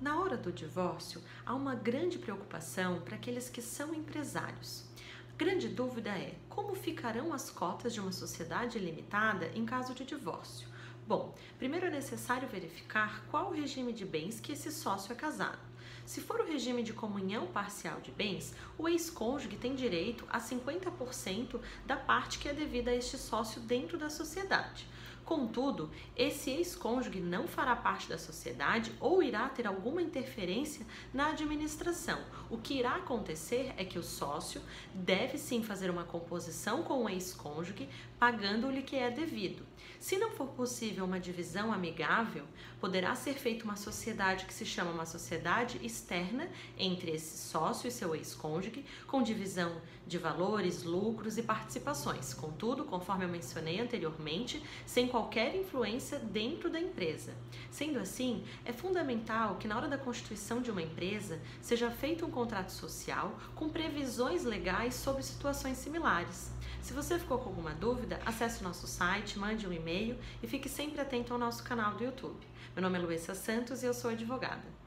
Na hora do divórcio, há uma grande preocupação para aqueles que são empresários. A grande dúvida é como ficarão as cotas de uma sociedade limitada em caso de divórcio. Bom, primeiro é necessário verificar qual o regime de bens que esse sócio é casado. Se for o regime de comunhão parcial de bens, o ex-cônjuge tem direito a 50% da parte que é devida a este sócio dentro da sociedade. Contudo, esse ex-cônjuge não fará parte da sociedade ou irá ter alguma interferência na administração. O que irá acontecer é que o sócio deve sim fazer uma composição com o ex-cônjuge, pagando-lhe que é devido. Se não for possível uma divisão amigável, poderá ser feita uma sociedade que se chama uma sociedade externa entre esse sócio e seu ex-cônjuge, com divisão de valores, lucros e participações. Contudo, conforme eu mencionei anteriormente, sem qualquer influência dentro da empresa. Sendo assim, é fundamental que na hora da constituição de uma empresa seja feito um contrato social com previsões legais sobre situações similares. Se você ficou com alguma dúvida, acesse o nosso site, mande um e-mail e fique sempre atento ao nosso canal do YouTube. Meu nome é Luísa Santos e eu sou advogada.